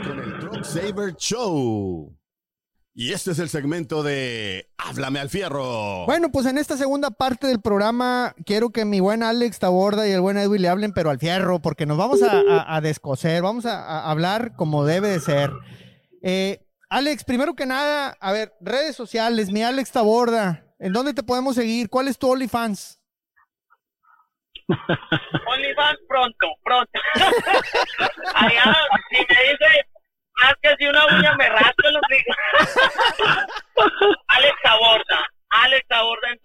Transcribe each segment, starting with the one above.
con el Truck Saver Show. Y este es el segmento de Háblame al Fierro. Bueno, pues en esta segunda parte del programa quiero que mi buen Alex Taborda y el buen Edwin le hablen, pero al fierro, porque nos vamos a, descoser, vamos a, hablar como debe de ser. Eh, Alex, primero que nada, a ver, redes sociales, mi Alex Taborda, ¿en dónde te podemos seguir? ¿Cuál es tu OnlyFans? OnlyFans pronto, pronto. Allá, si me dice más que si una uña me rasco los Alex Aborda, Alex Aborda en,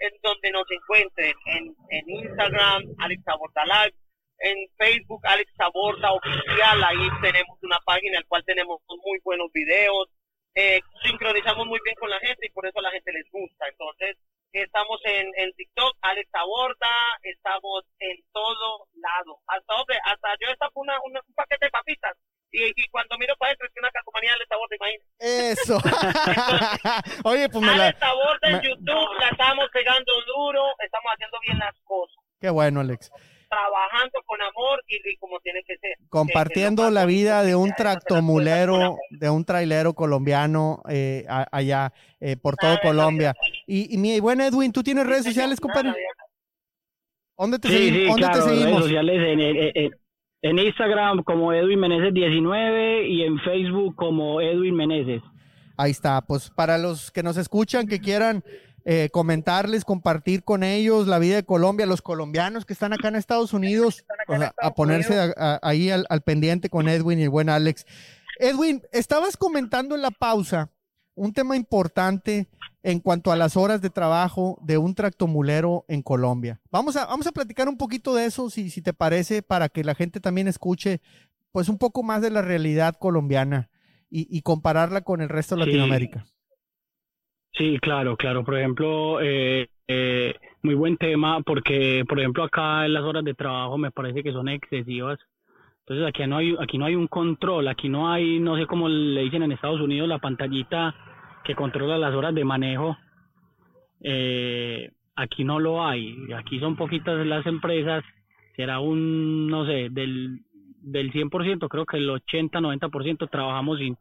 en, donde nos encuentren, en, en Instagram, Alex Aborda Live, en Facebook, Alex Aborda Oficial, ahí tenemos una página en la cual tenemos muy buenos videos, eh, sincronizamos muy bien con la gente y por eso a la gente les gusta. Entonces, estamos en, en TikTok, Alex Aborda, estamos en todo lado. Hasta, hasta yo esta una, un paquete de papitas y, cuando miro para adentro es una calcomanía de sabor, te imaginas. Eso. Oye, pues me la... sabor en YouTube la estamos pegando duro, estamos haciendo bien las cosas. Qué bueno, Alex. Trabajando con amor y, como tiene que ser. Compartiendo la vida de un tractomulero, de un trailero colombiano eh, allá eh, por todo Colombia. Y, y, mi buen Edwin, ¿tú tienes redes sociales, compadre? ¿Dónde te, seguimos? ¿Dónde te seguimos? Redes sociales en, en Instagram como Edwin Meneses 19 y en Facebook como Edwin Meneses. Ahí está, pues para los que nos escuchan, que quieran eh, comentarles, compartir con ellos la vida de Colombia, los colombianos que están acá en Estados Unidos, a, ponerse ahí al, al pendiente con Edwin y el buen Alex. Edwin, estabas comentando en la pausa un tema importante en cuanto a las horas de trabajo de un tractomulero en Colombia. Vamos a, vamos a platicar un poquito de eso, si, si te parece, para que la gente también escuche pues un poco más de la realidad colombiana y, compararla con el resto de Latinoamérica. Sí, claro, claro. Por ejemplo, eh, eh, muy buen tema porque, por ejemplo, acá en las horas de trabajo me parece que son excesivas. Entonces aquí no hay aquí no hay un control, aquí no hay, no sé cómo le dicen en Estados Unidos, la pantallita que controla las horas de manejo. Eh, aquí no lo hay, aquí son poquitas las empresas, será un, no sé, del, del 100%, creo que el 80-90% trabajamos sin,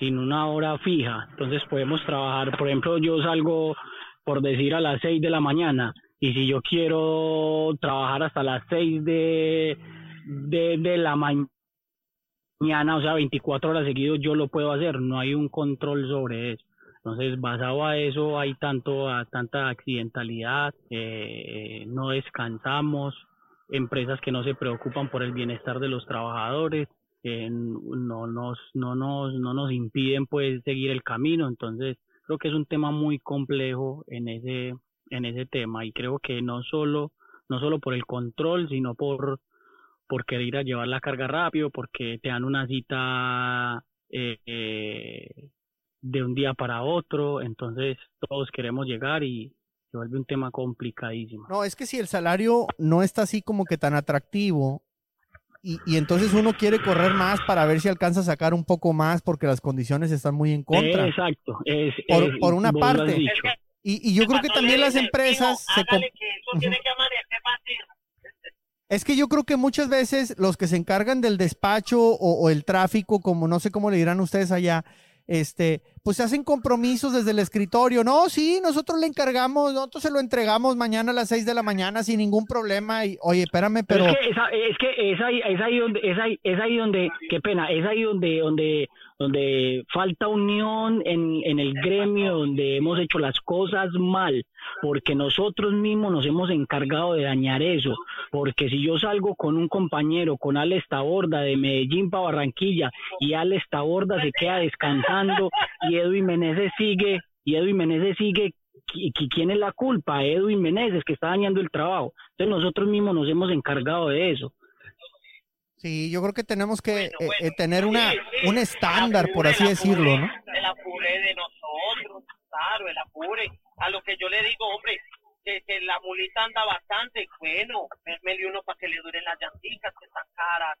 sin una hora fija, entonces podemos trabajar, por ejemplo, yo salgo por decir a las 6 de la mañana y si yo quiero trabajar hasta las 6 de, de, de la mañana, o sea, 24 horas seguidos, yo lo puedo hacer, no hay un control sobre eso. Entonces, basado a eso, hay tanto tanta accidentalidad, eh, no descansamos, empresas que no se preocupan por el bienestar de los trabajadores, eh, no nos no nos no nos impiden pues seguir el camino. Entonces, creo que es un tema muy complejo en ese en ese tema y creo que no solo no solo por el control, sino por por querer ir a llevar la carga rápido, porque te dan una cita eh, eh de un día para otro, entonces todos queremos llegar y se vuelve un tema complicadísimo. No, es que si el salario no está así como que tan atractivo y, y entonces uno quiere correr más para ver si alcanza a sacar un poco más porque las condiciones están muy en contra. Exacto, es, por, por una parte. Y, y, yo creo que también las empresas se... Es que yo creo que muchas veces los que se encargan del despacho o, o el tráfico, como no sé cómo le dirán ustedes allá, este, pues se hacen compromisos desde el escritorio. No, sí, nosotros le encargamos, nosotros se lo entregamos mañana a las 6 de la mañana sin ningún problema. Y, oye, espérame, pero. es que, es, que es, ahí, es ahí donde, es ahí, es ahí donde, qué pena, es ahí donde, donde, donde falta unión en, en el gremio, donde hemos hecho las cosas mal, porque nosotros mismos nos hemos encargado de dañar eso. Porque si yo salgo con un compañero, con Alex Taborda de Medellín para Barranquilla, y Alex Taborda se queda descansando y Edwin Meneses sigue, y Edwin Meneses sigue ¿quién es la culpa? Edwin Meneses, que está dañando el trabajo. Entonces nosotros mismos nos hemos encargado de eso. Sí, yo creo que tenemos que eh, eh, tener una, un estándar, por así decirlo, ¿no? El apure de nosotros, claro, el apure. A lo que yo le digo, hombre, que, la mulita anda bastante, bueno, le uno para que le duren las llanticas que están caras,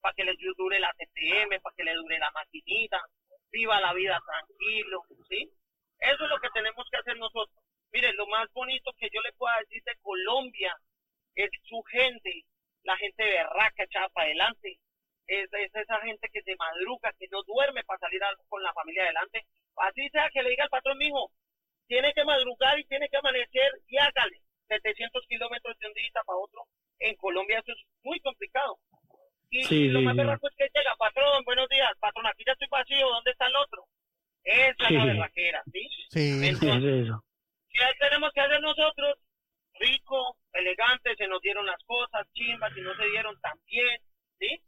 para que le dure la TTM, para que le dure la maquinita, viva la vida tranquilo, ¿sí? Eso es lo que tenemos que hacer nosotros. Mire, lo más bonito que yo le pueda decir de Colombia es su gente, la gente berraca echada para adelante, es, es esa gente que se madruga, que no duerme para salir a- con la familia adelante. Así sea que le diga al patrón, mijo, tiene que madrugar y tiene que amanecer y hágale 700 kilómetros de un día para otro. En Colombia eso es muy complicado. Y, Sí, lo sí, más sí. berraco es que llega, patrón, buenos días, patrón, aquí ya estoy vacío, ¿dónde está el otro? Esa es la Sí. berraquera, ¿sí? Sí. Es eso. ¿Qué tenemos que hacer nosotros? Rico, elegante, se nos dieron las cosas, chimbas, y no se dieron tan bien, ¿sí?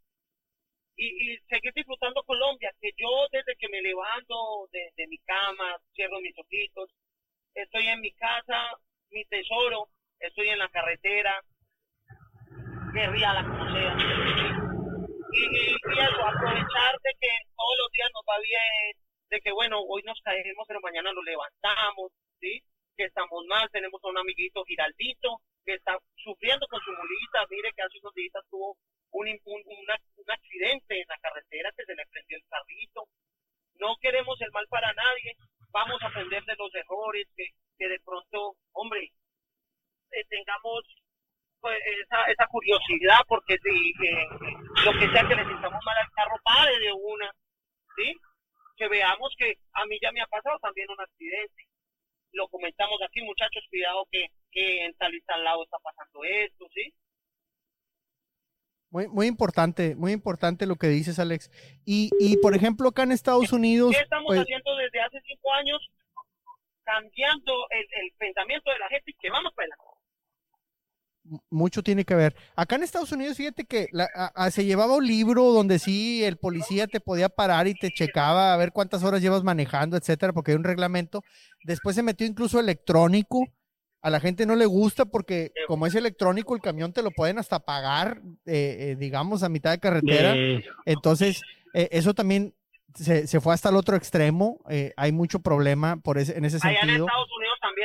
Y, y seguir disfrutando Colombia, que yo desde que me levanto de, de mi cama, cierro mis ojitos, estoy en mi casa, mi tesoro, estoy en la carretera, guerriala como sea. Y, y, eso, aprovechar de que todos los días nos va bien, de que bueno, hoy nos caemos, pero mañana nos levantamos, ¿sí? Que estamos mal, tenemos a un amiguito Giraldito que está sufriendo con su mulita, mire que hace unos días tuvo un, un, un accidente en la carretera que se le prendió el carrito. No queremos el mal para nadie, vamos a aprender de los errores, que, que de pronto, hombre, eh, tengamos pues, esa, esa curiosidad, porque si eh, lo que sea que le sintamos mal al carro, pare de una, ¿sí? Que veamos que a mí ya me ha pasado también un accidente. Lo comentamos aquí, muchachos, cuidado que, que en tal y tal lado está pasando esto, ¿sí? Muy, muy importante, muy importante lo que dices, Alex. Y, y por ejemplo, acá en Estados Unidos, ¿Qué estamos pues, haciendo desde hace cinco años? Cambiando el, el pensamiento de la gente y que vamos para adelante. Mucho tiene que ver. Acá en Estados Unidos, fíjate que la- a- a- se llevaba un libro donde sí el policía te podía parar y te checaba a ver cuántas horas llevas manejando, etcétera, porque hay un reglamento. Después se metió incluso electrónico. A la gente no le gusta porque como es electrónico, el camión te lo pueden hasta pagar, eh, eh, digamos, a mitad de carretera. Entonces, eh, eso también se, se fue hasta el otro extremo. eh, hay mucho problema por ese, en ese Allá en sentido. Estados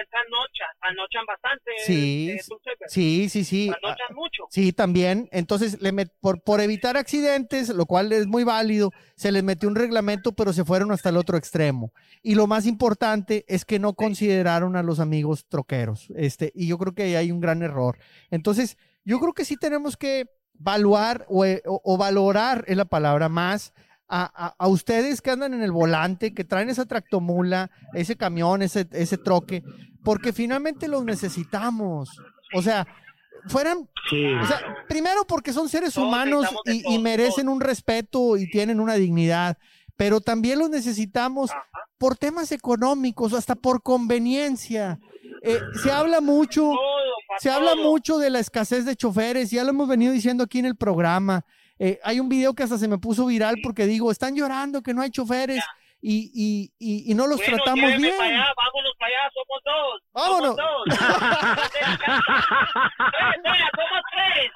También trasnochan bastante. Sí, eh, sí, Sí, sí, sí. Ah, trasnochan mucho. Sí, también. Entonces, le met- por, por evitar accidentes, lo cual es muy válido, se les metió un reglamento, pero se fueron hasta el otro extremo. Y lo más importante es que no consideraron a los amigos troqueros. Este, y yo creo que ahí hay un gran error. Entonces, yo creo que sí tenemos que evaluar o, o- o valorar, es la palabra más, a, a- a ustedes que andan en el volante, que traen esa tractomula, ese camión, ese, ese troque, porque finalmente los necesitamos. O sea, fueran Sí. o sea, primero porque son seres Todos humanos y, todos, merecen un respeto y tienen una dignidad, pero también los necesitamos Ajá. por temas económicos, hasta por conveniencia. Eh, se habla mucho, se habla mucho de la escasez de choferes, ya lo hemos venido diciendo aquí en el programa. Eh, hay un video que hasta se me puso viral porque digo, están llorando que no hay choferes y, y, y, y no los Bueno, tratamos bien. para allá, vámonos para allá, somos dos. Vámonos. Somos dos. Somos tres.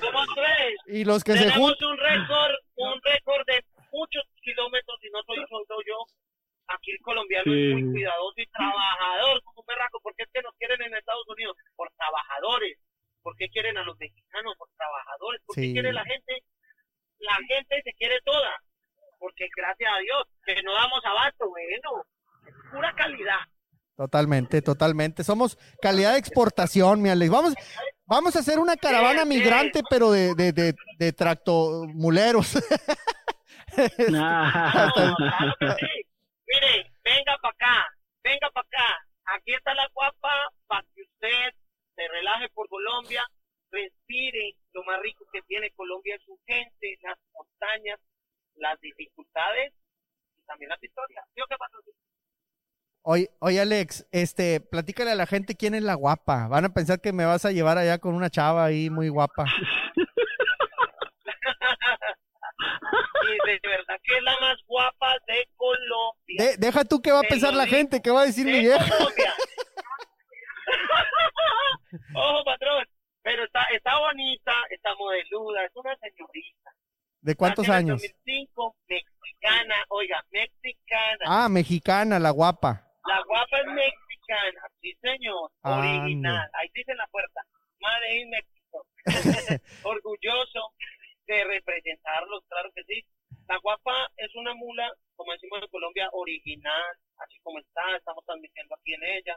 Somos tres. Y los que se Tenemos juntan. un récord, un récord de muchos kilómetros, y no soy solo yo. Aquí el colombiano es muy cuidadoso y trabajador como un berraco, porque es que nos quieren en Estados Unidos por trabajadores. ¿Por qué quieren a los mexicanos por trabajadores? ¿Por qué Sí. quiere la gente? La gente se quiere toda. Porque gracias a Dios, que no damos abasto, bueno, es pura calidad. Totalmente, totalmente. Somos calidad de exportación, mi Alex. Vamos, vamos a hacer una caravana Sí, sí. migrante, pero de, de, de, de tractomuleros. Claro que sí. Mire, venga para acá, venga para acá. Aquí está la guapa para que usted se relaje por Colombia, respire lo más rico que tiene Colombia es su gente, las montañas, las dificultades y también las victorias. ¿Sí o qué pasa? Oye, Alex, este, platícale a la gente quién es la guapa. Van a pensar que me vas a llevar allá con una chava ahí muy guapa. Y de verdad que es la más guapa de Colombia. De- deja tú qué va a pensar la digo. gente, qué va a decir mi de vieja. Colombia. Ojo, patrón. Pero está, está bonita, está modeluda, es una señorita. ¿De cuántos años? 2005, mexicana, oiga, mexicana. Ah, mexicana, la guapa. La guapa es mexicana, sí Ande. original. Ahí dice en la puerta, Made in México. Orgulloso de representarlos, claro que sí. La guapa es una mula, como decimos en Colombia, original, así como está, estamos transmitiendo aquí en ella.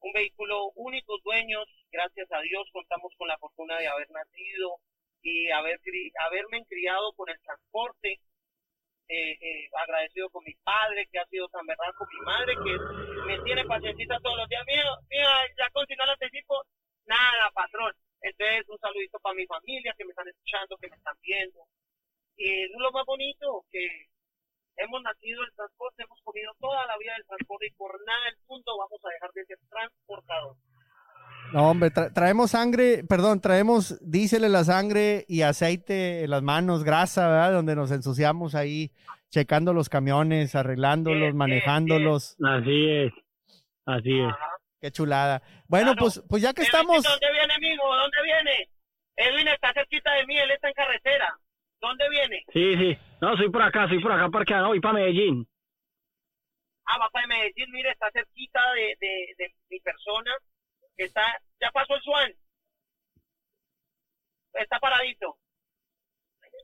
Un vehículo únicos dueños, gracias a Dios contamos con la fortuna de haber nacido y haber, haberme criado con el transporte. Eh, eh, agradecido con mi padre, que ha sido tan verdad con mi madre, que me tiene paciencita todos los días. Mira, mira ya continúa el anticipo. Nada, patrón. Entonces, un saludito para mi familia que me están escuchando, que me están viendo. Y es lo más bonito, que hemos nacido el transporte, hemos comido toda la vida del transporte y por nada del mundo vamos a dejar de ser transportador. No, hombre, traemos sangre, perdón, traemos diésel en la sangre y aceite en las manos, grasa, ¿verdad? Donde nos ensuciamos ahí, checando los camiones, arreglándolos, manejándolos. Así es, así es. Qué chulada. Bueno, pues, pues ya que estamos... ¿Dónde viene, amigo? ¿Dónde viene? Edwin está cerquita de mí, él está en carretera. ¿Dónde viene? Sí, sí. No, soy por acá, soy por acá parqueado, voy para Medellín. Ah, va para Medellín, mire, está cerquita de, de, de mi persona está, ya pasó el Swan. Está paradito.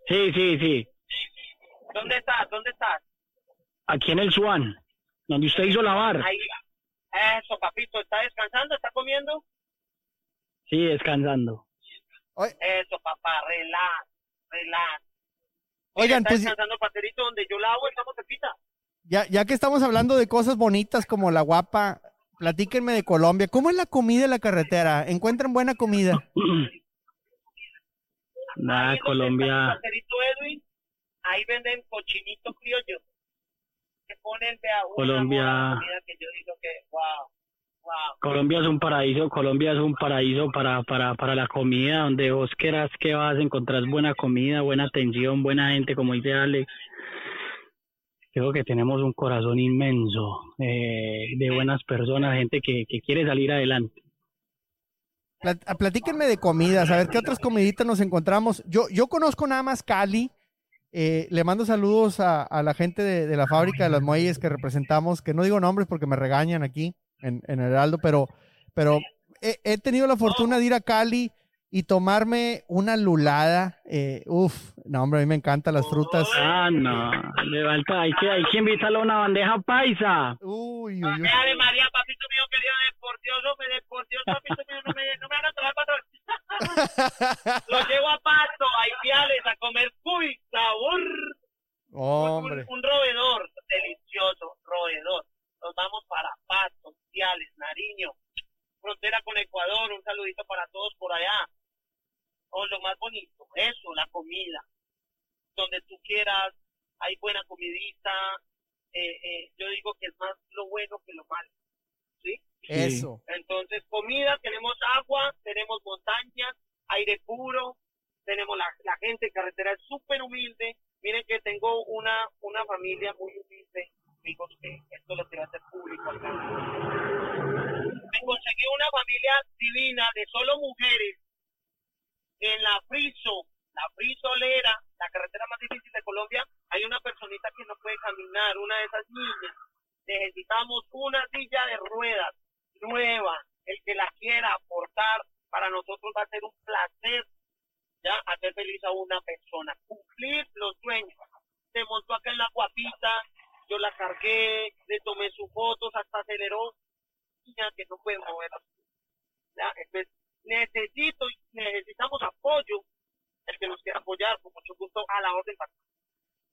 Sí, sí, sí. ¿Dónde estás? ¿Dónde estás? Aquí en el Swan, donde usted hizo la bar. Ahí. Eso, papito, ¿está descansando? ¿Está comiendo? Sí, descansando. Eso, papá, relax, relax. Oigan, está pues... descansando paterito donde yo la hago, estamos pita. Ya, ya que estamos hablando de cosas bonitas como la guapa, Platíquenme de Colombia. ¿Cómo es la comida en la carretera? ¿Encuentran buena comida? Nada, Colombia. Ahí venden cochinito criollo. Que ponen de a Colombia. Que yo digo que, wow, wow. Colombia es un paraíso, Colombia es un paraíso para, para, para la comida, donde vos quieras que vas a encontrar buena comida, buena atención, buena gente, como dice Alex creo que tenemos un corazón inmenso eh, de buenas personas, gente que, quiere salir adelante. Ah, platíquenme de comidas, a ver qué otras comiditas nos encontramos. Yo, yo conozco nada más Cali. Eh, le mando saludos a, la gente de, la fábrica de las muelles que representamos, que no digo nombres porque me regañan aquí en, en Heraldo, pero, he, tenido la fortuna de ir a Cali y tomarme una lulada. Eh, uf, no, hombre, a mí me encantan las frutas. Ah, no, le falta, hay que, hay que invitarle a una bandeja paisa. Uy, uy, uy. Ave María, papito mío querido, deportioso, me deportioso, papito mío, no me, no me van a traer patrón. Lo llevo a Pasto, a Ipiales, a comer cuy, sabor. Hombre. Un, un, roedor, delicioso, roedor. Nos vamos para Pasto, Ipiales, Nariño, frontera con Ecuador, un saludito para todos por allá o lo más bonito, eso, la comida. Donde tú quieras, hay buena comidita. Eh, eh, yo digo que es más lo bueno que lo malo. ¿Sí? Eso. Entonces, comida, tenemos agua, tenemos montañas, aire puro, tenemos la, la gente en carretera es súper humilde. Miren que tengo una, una familia muy humilde, amigos, que esto lo quiero hacer público acá. Me conseguí una familia divina de solo mujeres en la Friso, la Frisolera, la carretera más difícil de Colombia, hay una personita que no puede caminar, una de esas niñas. Necesitamos una silla de ruedas nueva. El que la quiera aportar, para nosotros va a ser un placer ya hacer feliz a una persona, cumplir los sueños. Se montó acá en la guapita, yo la cargué, le tomé sus fotos, hasta aceleró, niña que no puede mover. Ya, necesito y necesitamos apoyo. El que nos quiera apoyar, con mucho gusto, a la orden.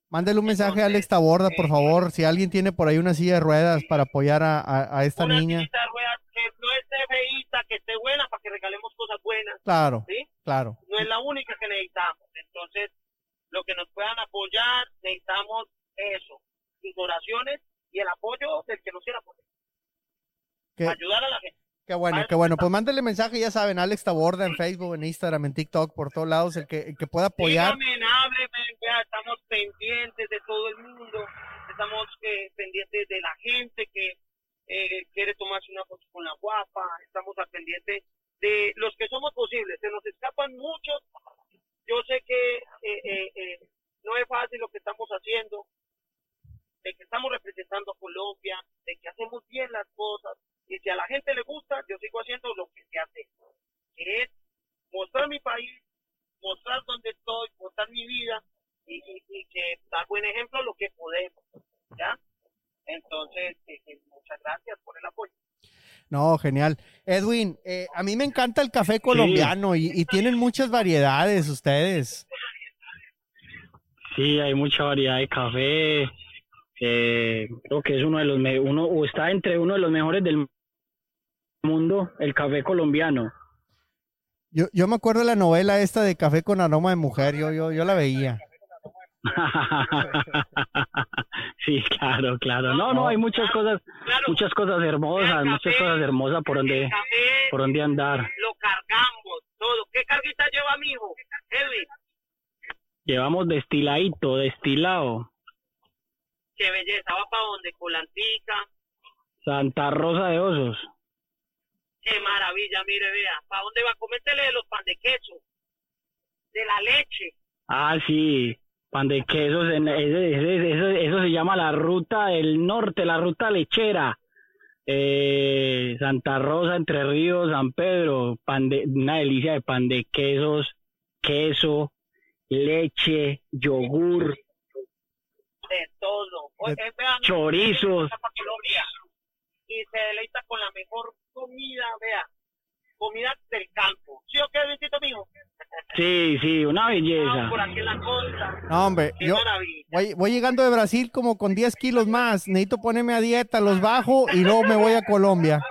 Mándele un mensaje a Alex Taborda, por eh, favor. Si alguien tiene por ahí una silla de ruedas para apoyar a, a, esta una niña. Silla de ruedas que no esté feíta, que esté buena para que regalemos cosas buenas. Claro. ¿sí? Claro. No es la única que necesitamos. Entonces, lo que nos puedan apoyar, necesitamos eso. Sus oraciones y el apoyo del que nos quiera apoyar. Ayudar a la gente. Qué bueno, qué bueno. Pues mándele mensaje, ya saben, Alex Taborda en Facebook, en Instagram, en TikTok, por todos lados, el que, el que pueda apoyar. estamos pendientes de todo el mundo, estamos eh, pendientes de la gente que eh, quiere tomarse una foto con la guapa, estamos al pendiente de los que somos posibles. Se nos escapan muchos. Yo sé que eh, no es fácil lo que estamos haciendo, de que estamos representando a Colombia, de que hacemos bien las cosas, y si a la gente le gusta, yo sigo haciendo lo que se hace, que es mostrar mi país, mostrar dónde estoy, mostrar mi vida y, que dar buen ejemplo lo que podemos. ¿Ya? Entonces, eh, muchas gracias por el apoyo. No, genial. Edwin, eh, a mí me encanta el café colombiano y, y, tienen muchas variedades ustedes. Sí, hay mucha variedad de café. Eh, creo que es uno de los uno o está entre uno de los mejores del mundo, el café colombiano. Yo, yo me acuerdo de la novela esta de Café con aroma de mujer, yo, yo, yo la veía. sí, claro, claro. No, no, hay muchas cosas, muchas cosas hermosas, muchas cosas hermosas por donde, por donde andar. Lo cargamos, todo. ¿Qué carguita lleva mi hijo? Llevamos destiladito, destilado. Qué belleza, va para donde, Colantica. Santa Rosa de Osos. Qué maravilla, mire, vea. ¿Para dónde va? Cométele de los pan de queso, de la leche. Ah, sí pan de quesos, eso, eso, se llama la ruta del norte, la ruta lechera. Eh, Santa Rosa, Entre Ríos, San Pedro, pan de, una delicia de pan de quesos, queso, leche, yogur, de todo, chorizos. Y se deleita con la mejor comida, vea, comida del campo. ¿Sí o qué, Vicito mío? Sí, sí, una belleza. por aquí la No, hombre, yo voy, voy, llegando de Brasil como con 10 kilos más. Necesito ponerme a dieta, los bajo y luego me voy a Colombia.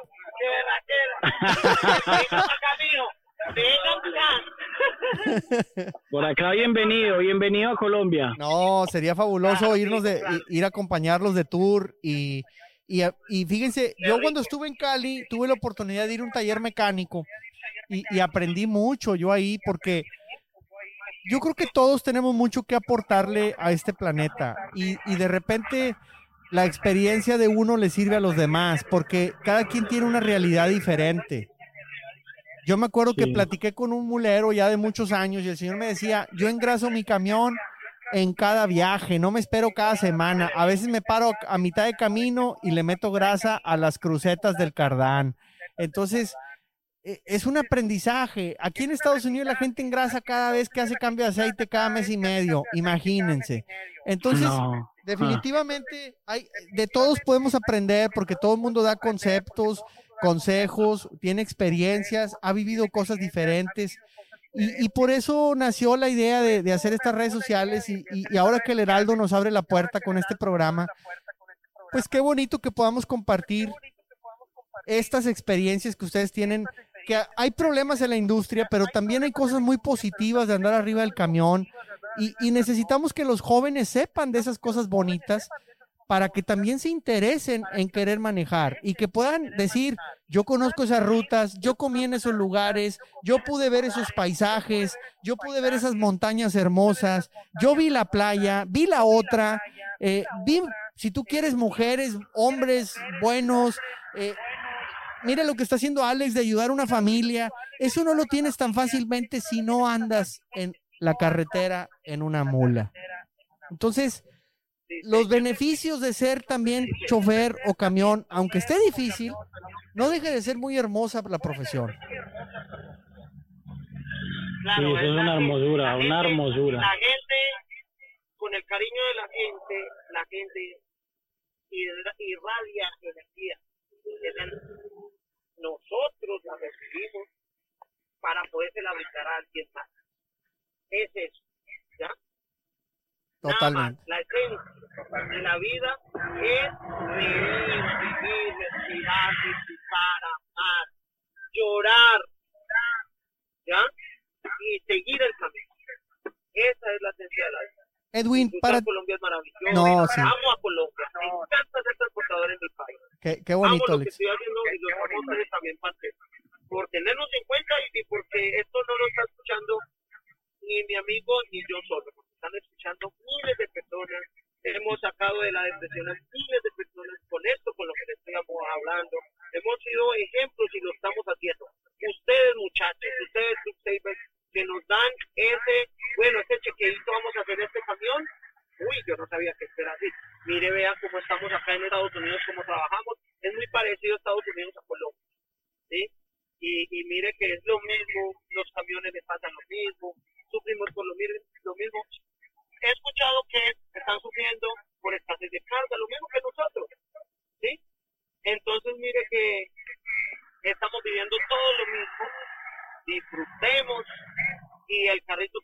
Por acá bienvenido, bienvenido a Colombia. No, sería fabuloso irnos de ir a acompañarlos de tour y, y, y fíjense, yo cuando estuve en Cali tuve la oportunidad de ir a un taller mecánico y, aprendí mucho yo ahí porque yo creo que todos tenemos mucho que aportarle a este planeta y, y, de repente la experiencia de uno le sirve a los demás porque cada quien tiene una realidad diferente. Yo me acuerdo que platiqué con un mulero ya de muchos años y el señor me decía, yo engraso mi camión en cada viaje, no me espero cada semana. A veces me paro a mitad de camino y le meto grasa a las crucetas del cardán. Entonces, e, es un aprendizaje. Aquí en Estados Unidos la gente engrasa cada vez que hace cambio de aceite cada mes y medio, imagínense. Entonces, definitivamente hay, de todos podemos aprender porque todo el mundo da conceptos, consejos, tiene experiencias, ha vivido cosas diferentes. Y, por eso nació la idea de, hacer estas redes sociales y, y, ahora que el Heraldo nos abre la puerta con este programa, pues qué bonito que podamos compartir estas experiencias que ustedes tienen, que hay problemas en la industria, pero también hay cosas muy positivas de andar arriba del camión y, necesitamos que los jóvenes sepan de esas cosas bonitas para que también se interesen en querer manejar y que puedan decir, yo conozco esas rutas, yo comí en esos lugares, yo pude ver esos paisajes, yo pude ver esas montañas hermosas, yo vi la playa, vi la otra, eh, vi, si tú quieres, mujeres, hombres buenos. Eh, mira lo que está haciendo Alex de ayudar a una familia. Eso no lo tienes tan fácilmente si no andas en la carretera en una mula. Entonces, los beneficios de ser también chofer o camión, aunque esté difícil, no deje de ser muy hermosa la profesión. Claro, sí, es una hermosura, una hermosura. La gente, con el cariño de la gente, la gente irradia energía. Nosotros la recibimos para poderse la brindar a alguien más. Es eso, ¿ya? Totalmente. la esencia de la vida es vivir, vivir, respirar, disfrutar, amar, llorar, ¿ya? Y seguir el camino. Esa es la esencia de la vida. Edwin, para... Colombia es maravilloso. No, sí. Amo a Colombia. Me encanta ser transportador en mi país. Qué, qué bonito, Amo lo que estoy haciendo y también, parte. Por tenernos en cuenta y porque esto no lo está escuchando ni mi amigo ni yo solo están escuchando miles de personas. Hemos sacado de la depresión a miles de personas con esto, con lo que les estamos hablando. Hemos sido ejemplos y lo estamos haciendo. Ustedes, muchachos, ustedes, subsavers, que nos dan ese, bueno, ese chequeito vamos a hacer este camión. Uy, yo no sabía que era así. Mire, vea cómo estamos acá en Estados Unidos, cómo trabajamos. Es muy parecido a Estados Unidos a Colombia. ¿sí? Y, y mire que es lo mismo, los camiones les pasan lo mismo, sufrimos por lo, lo mismo he escuchado que están sufriendo por escasez de carga, lo mismo que nosotros. ¿sí? Entonces, mire que estamos viviendo todo lo mismo, disfrutemos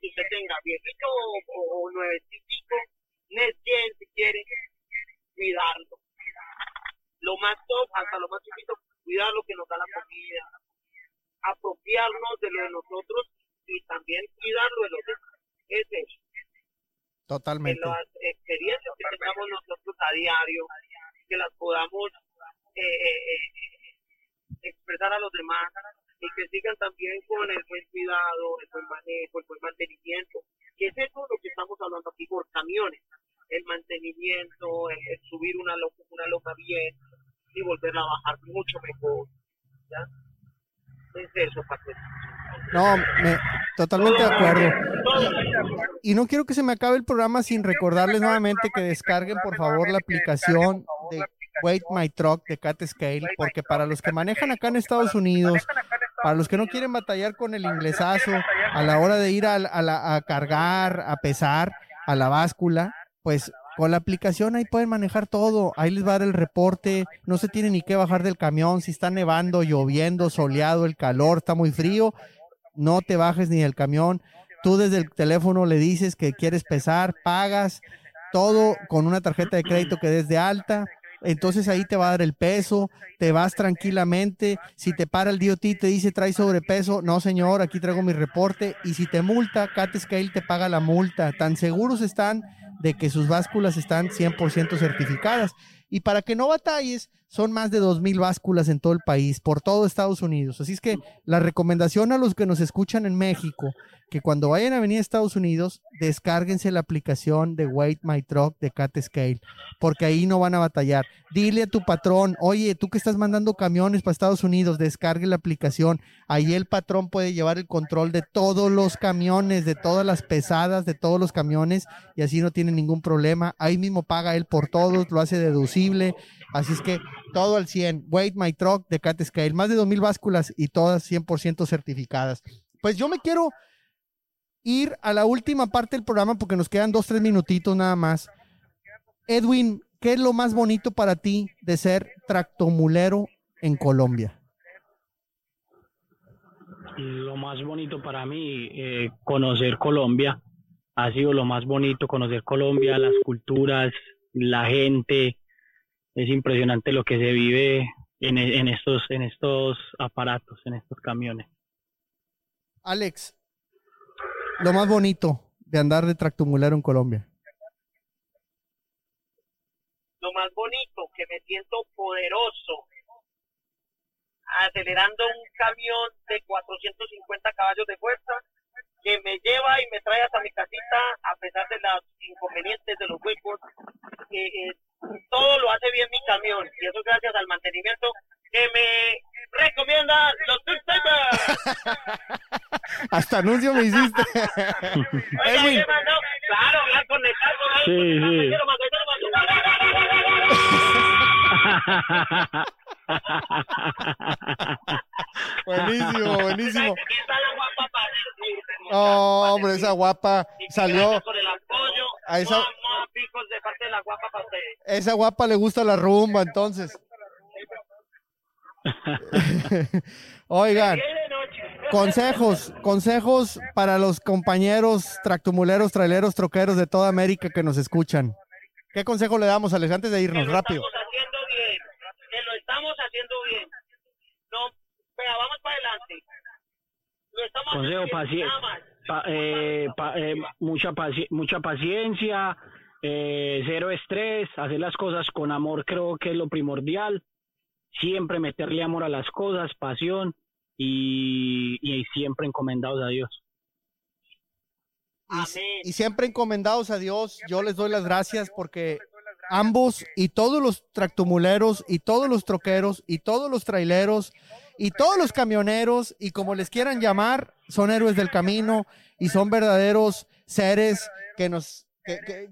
que usted tenga, viejito o, o nuevecito, Next si quiere, cuidarlo. Lo más top, hasta lo más chiquito, cuidar lo que nos da la comida, apropiarnos de lo de nosotros y también cuidarlo de los demás. Es eso. Totalmente. Que las experiencias que tengamos nosotros a diario, que las podamos eh, eh, eh, expresar a los demás y que sigan también con el buen cuidado, el buen manejo, el buen mantenimiento, que es eso lo que estamos hablando aquí por camiones, el mantenimiento, el, subir una loca, una loca bien y volverla a bajar mucho mejor. ¿ya? Es eso, Patricia. No, me, totalmente de acuerdo. Y no quiero que se me acabe el programa sin recordarles nuevamente que descarguen por favor la aplicación de Wait My Truck de Cat Scale, porque para los que manejan acá en Estados Unidos, para los que no quieren batallar con el inglesazo a la hora de ir a, a cargar, a pesar, a la báscula, pues con la aplicación ahí pueden manejar todo, ahí les va a dar el reporte, no se tiene ni que bajar del camión, si está nevando, lloviendo, soleado, el calor, está muy frío, no te bajes ni del camión, tú desde el teléfono le dices que quieres pesar, pagas todo con una tarjeta de crédito que des de alta, entonces ahí te va a dar el peso, te vas tranquilamente, si te para el DOT te dice trae sobrepeso, no señor, aquí traigo mi reporte, y si te multa, Cat Scale te paga la multa, tan seguros están de que sus básculas están 100% certificadas. Y para que no batalles, son más de 2.000 básculas en todo el país, por todo Estados Unidos. Así es que la recomendación a los que nos escuchan en México que cuando vayan a venir a Estados Unidos, descárguense la aplicación de Wait My Truck de Cat Scale, porque ahí no van a batallar. Dile a tu patrón, oye, tú que estás mandando camiones para Estados Unidos, descargue la aplicación. Ahí el patrón puede llevar el control de todos los camiones, de todas las pesadas, de todos los camiones, y así no tiene ningún problema. Ahí mismo paga él por todos, lo hace deducible. Así es que todo al 100. Wait My Truck de Cat Scale, más de 2.000 básculas y todas 100% certificadas. Pues yo me quiero ir a la última parte del programa porque nos quedan dos, tres minutitos nada más. Edwin, ¿qué es lo más bonito para ti de ser tractomulero en Colombia? Lo más bonito para mí, eh, conocer Colombia. Ha sido lo más bonito conocer Colombia, las culturas, la gente. Es impresionante lo que se vive en, en estos, en estos aparatos, en estos camiones. Alex, lo más bonito de andar de tractomulero en Colombia? Lo más bonito, que me siento poderoso, acelerando un camión de 450 caballos de fuerza que me lleva y me trae hasta mi casita a pesar de los inconvenientes de los huecos. Eh, todo lo hace bien mi camión y eso gracias al mantenimiento que me recomienda los Big Hasta anuncio me hiciste. Edwin. Claro, ya conectado. Sí, sí. buenísimo, buenísimo. Oh, hombre, esa guapa salió. A esa, esa guapa le gusta la rumba, entonces. Oigan, consejos, consejos para los compañeros tractomuleros, traileros, troqueros de toda América que nos escuchan. ¿Qué consejo le damos, Alex, antes de irnos? rápido. Estamos haciendo bien, que lo estamos haciendo bien. No, pero vamos para adelante. Lo estamos consejo, eh, eh, mucha, mucha paciencia, eh, cero estrés, hacer las cosas con amor creo que es lo primordial. Siempre meterle amor a las cosas, pasión y, siempre encomendados a Dios. Y, siempre encomendados a Dios, yo les doy las gracias porque ambos y todos los tractomuleros y todos los troqueros y todos los traileros y todos los camioneros y como les quieran llamar, son héroes del camino y son verdaderos seres que nos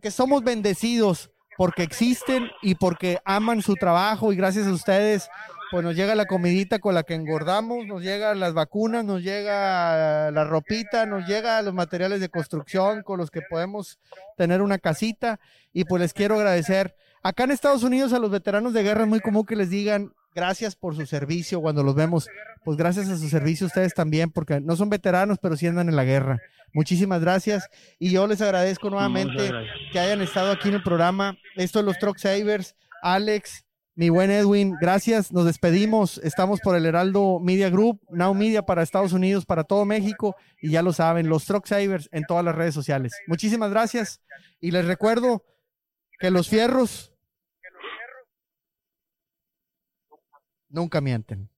que somos bendecidos porque existen y porque aman su trabajo y gracias a ustedes pues nos llega la comidita con la que engordamos, nos llegan las vacunas, nos llega la ropita, nos llega los materiales de construcción con los que podemos tener una casita y pues les quiero agradecer. Acá en Estados Unidos a los veteranos de guerra es muy común que les digan gracias por su servicio cuando los vemos. Pues gracias a su servicio ustedes también, porque no son veteranos, pero sí andan en la guerra. Muchísimas gracias. Y yo les agradezco nuevamente que hayan estado aquí en el programa. Esto es los Truck Savers. Alex, mi buen Edwin, gracias. Nos despedimos. Estamos por el Heraldo Media Group, Now Media para Estados Unidos, para todo México. Y ya lo saben, los Truck Savers en todas las redes sociales. Muchísimas gracias. Y les recuerdo que los fierros nunca mienten.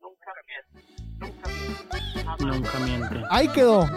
Nunca mienten. Ahí quedó.